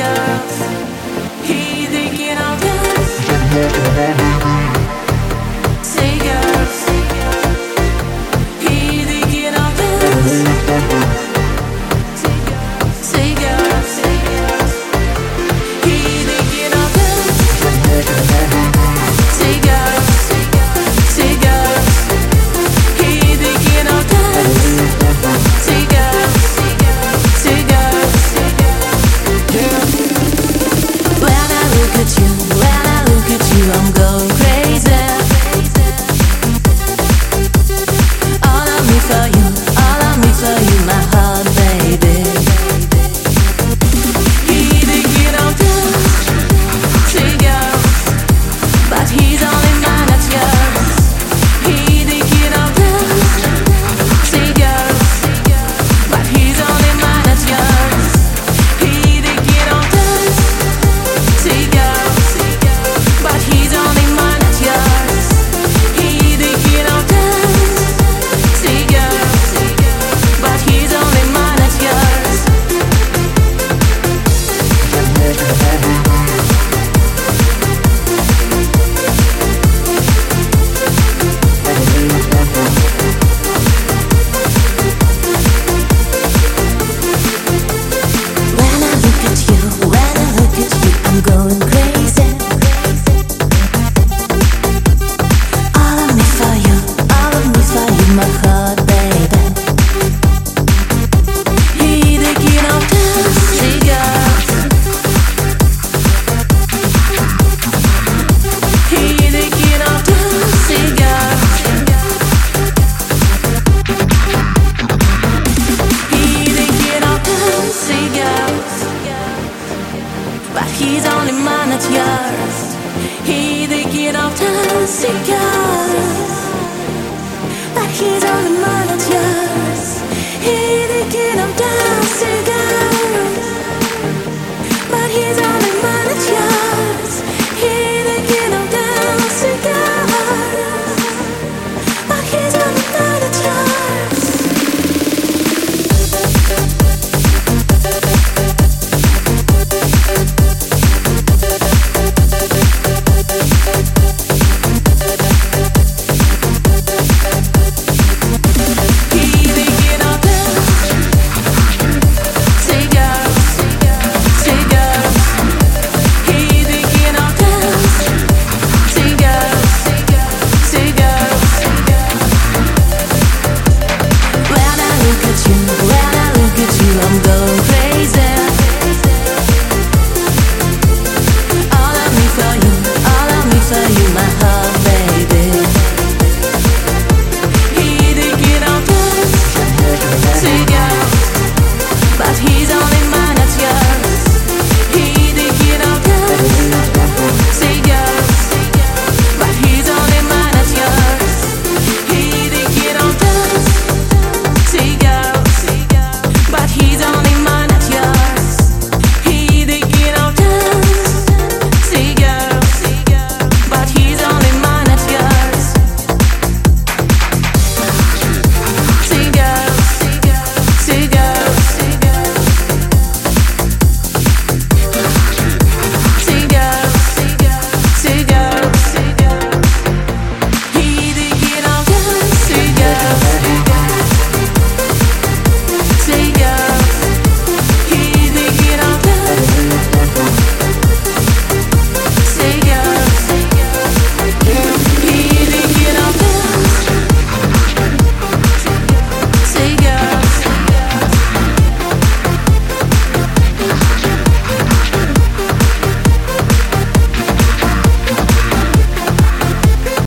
dias. Only